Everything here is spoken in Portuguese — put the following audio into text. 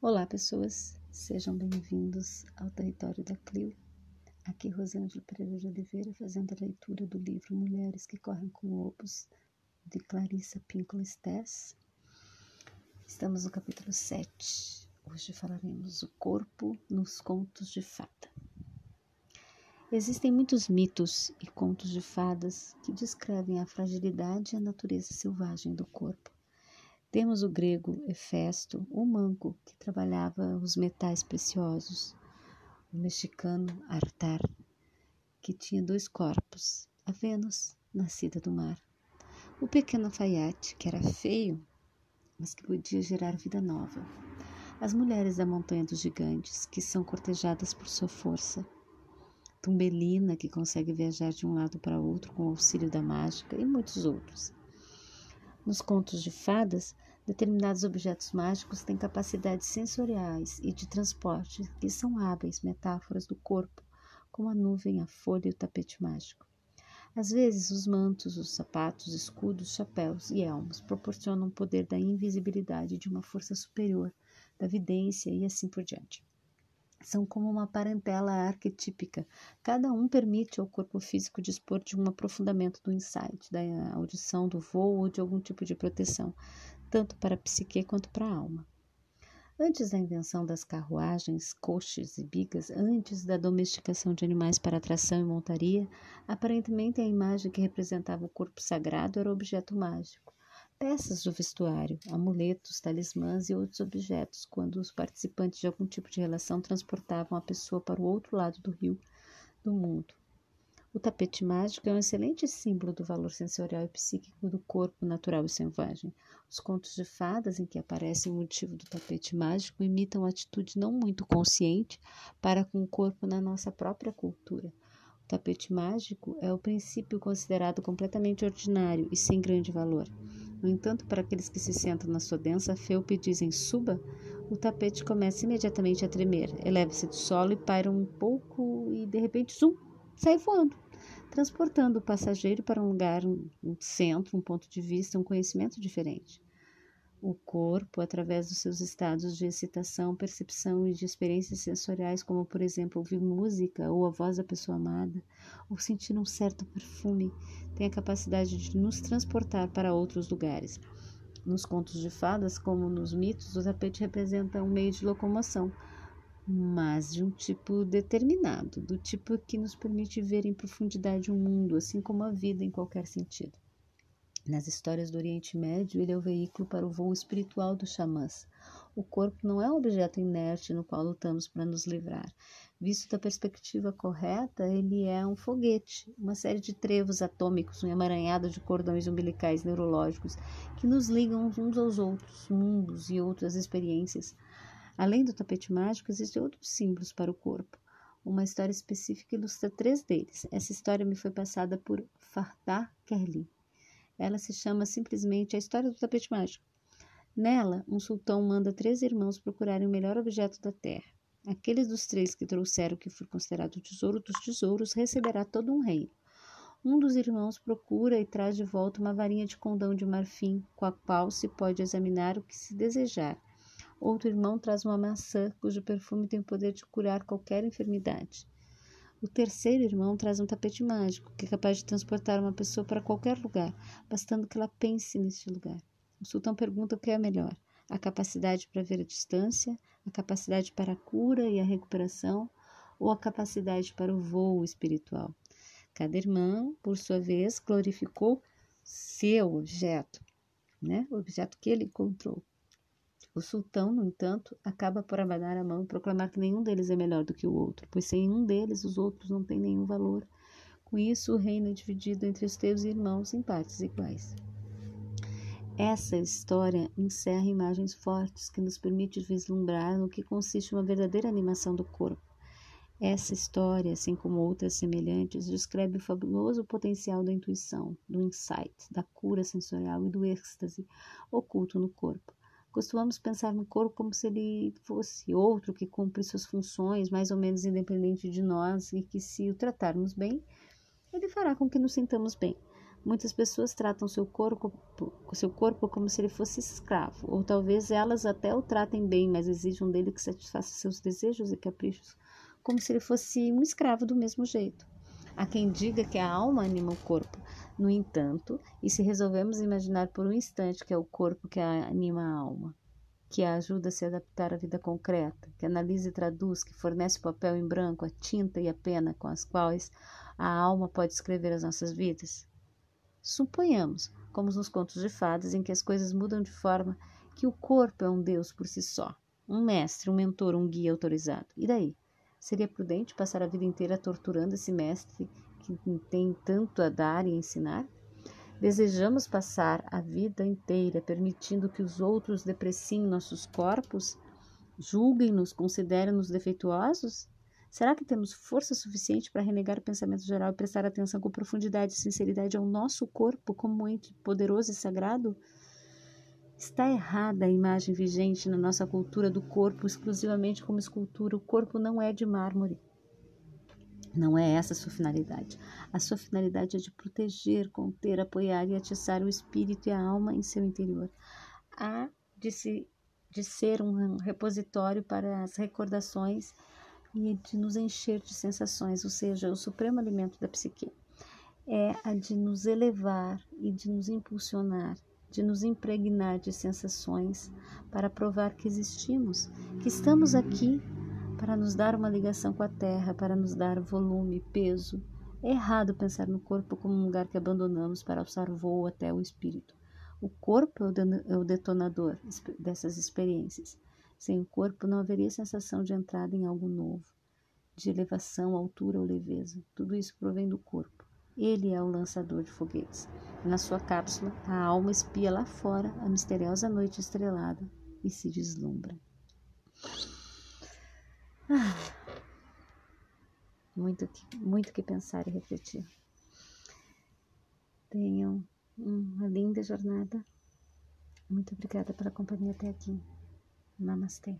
Olá, pessoas, sejam bem-vindos ao território da Clio. Aqui Rosângela Pereira de Oliveira fazendo a leitura do livro Mulheres que Correm com Lobos, de Clarissa Pinkola Stess. Estamos no capítulo 7. Hoje falaremos o corpo nos contos de fada. Existem muitos mitos e contos de fadas que descrevem a fragilidade e a natureza selvagem do corpo. Temos o grego Hefesto, o manco que trabalhava os metais preciosos, o mexicano Artar, que tinha dois corpos, a Vênus, nascida do mar, o pequeno alfaiate, que era feio, mas que podia gerar vida nova, as mulheres da montanha dos gigantes, que são cortejadas por sua força, Tumbelina, que consegue viajar de um lado para outro com o auxílio da mágica, e muitos outros. Nos contos de fadas, determinados objetos mágicos têm capacidades sensoriais e de transporte que são hábeis metáforas do corpo, como a nuvem, a folha e o tapete mágico. Às vezes, os mantos, os sapatos, escudos, chapéus e elmos proporcionam o poder da invisibilidade de uma força superior, da vidência e assim por diante são como uma parentela arquetípica. Cada um permite ao corpo físico dispor de um aprofundamento do insight, da audição, do voo ou de algum tipo de proteção, tanto para a psique quanto para a alma. Antes da invenção das carruagens, coches e bigas, antes da domesticação de animais para atração e montaria, aparentemente a imagem que representava o corpo sagrado era objeto mágico peças do vestuário, amuletos, talismãs e outros objetos, quando os participantes de algum tipo de relação transportavam a pessoa para o outro lado do rio do mundo. O tapete mágico é um excelente símbolo do valor sensorial e psíquico do corpo natural e selvagem. Os contos de fadas em que aparece o motivo do tapete mágico imitam a atitude não muito consciente para com o corpo na nossa própria cultura. O tapete mágico é o princípio considerado completamente ordinário e sem grande valor. No entanto, para aqueles que se sentam na sua densa felpa e dizem suba, o tapete começa imediatamente a tremer, eleva-se do solo e paira um pouco e de repente, zum, sai voando, transportando o passageiro para um lugar, um centro, um ponto de vista, um conhecimento diferente. O corpo, através dos seus estados de excitação, percepção e de experiências sensoriais, como por exemplo ouvir música ou a voz da pessoa amada, ou sentir um certo perfume, tem a capacidade de nos transportar para outros lugares. Nos contos de fadas, como nos mitos, o tapete representa um meio de locomoção, mas de um tipo determinado, do tipo que nos permite ver em profundidade o mundo, assim como a vida em qualquer sentido. Nas histórias do Oriente Médio, ele é o veículo para o voo espiritual dos xamãs. O corpo não é um objeto inerte no qual lutamos para nos livrar. Visto da perspectiva correta, ele é um foguete, uma série de trevos atômicos, um emaranhado de cordões umbilicais neurológicos que nos ligam uns aos outros, mundos e outras experiências. Além do tapete mágico, existem outros símbolos para o corpo. Uma história específica ilustra três deles. Essa história me foi passada por Fardah Kerli. Ela se chama simplesmente A História do Tapete Mágico. Nela, um sultão manda três irmãos procurarem o melhor objeto da terra. Aqueles dos três que trouxeram o que for considerado o tesouro dos tesouros receberá todo um reino. Um dos irmãos procura e traz de volta uma varinha de condão de marfim, com a qual se pode examinar o que se desejar. Outro irmão traz uma maçã, cujo perfume tem o poder de curar qualquer enfermidade. O terceiro irmão traz um tapete mágico, que é capaz de transportar uma pessoa para qualquer lugar, bastando que ela pense neste lugar. O sultão pergunta o que é melhor: a capacidade para ver a distância, a capacidade para a cura e a recuperação, ou a capacidade para o voo espiritual. Cada irmão, por sua vez, glorificou seu objeto, né? o objeto que ele encontrou. O sultão, no entanto, acaba por abanar a mão e proclamar que nenhum deles é melhor do que o outro, pois sem um deles os outros não têm nenhum valor. Com isso, o reino é dividido entre os teus irmãos em partes iguais. Essa história encerra imagens fortes que nos permite vislumbrar no que consiste uma verdadeira animação do corpo. Essa história, assim como outras semelhantes, descreve o fabuloso potencial da intuição, do insight, da cura sensorial e do êxtase oculto no corpo. Costumamos pensar no corpo como se ele fosse outro que cumpre suas funções mais ou menos independente de nós e que, se o tratarmos bem, ele fará com que nos sintamos bem. Muitas pessoas tratam seu corpo, seu corpo como se ele fosse escravo, ou talvez elas até o tratem bem, mas exijam dele que satisfaça seus desejos e caprichos, como se ele fosse um escravo do mesmo jeito. Há quem diga que a alma anima o corpo. No entanto, e se resolvemos imaginar por um instante que é o corpo que anima a alma, que a ajuda a se adaptar à vida concreta, que analisa e traduz, que fornece o papel em branco, a tinta e a pena com as quais a alma pode escrever as nossas vidas? Suponhamos, como nos contos de fadas, em que as coisas mudam de forma que o corpo é um Deus por si só, um mestre, um mentor, um guia autorizado. E daí? Seria prudente passar a vida inteira torturando esse mestre que tem tanto a dar e ensinar? Desejamos passar a vida inteira permitindo que os outros depreciem nossos corpos? Julguem-nos, considerem-nos defeituosos? Será que temos força suficiente para renegar o pensamento geral e prestar atenção com profundidade e sinceridade ao nosso corpo como ente poderoso e sagrado? Está errada a imagem vigente na nossa cultura do corpo exclusivamente como escultura. O corpo não é de mármore. Não é essa a sua finalidade. A sua finalidade é de proteger, conter, apoiar e atiçar o espírito e a alma em seu interior. Há de, se, de ser um repositório para as recordações e de nos encher de sensações, ou seja, o supremo alimento da psique. É a de nos elevar e de nos impulsionar, de nos impregnar de sensações para provar que existimos, que estamos aqui para nos dar uma ligação com a terra, para nos dar volume, peso. É errado pensar no corpo como um lugar que abandonamos para alçar voo até o espírito. O corpo é o é detonador dessas experiências. Sem o corpo não haveria sensação de entrada em algo novo, de elevação, altura ou leveza. Tudo isso provém do corpo. Ele é o lançador de foguetes. Na sua cápsula, a alma espia lá fora a misteriosa noite estrelada e se deslumbra. Ah, muito, que, muito que pensar e refletir. Tenham uma linda jornada. Muito obrigada pela companhia até aqui. Namastê.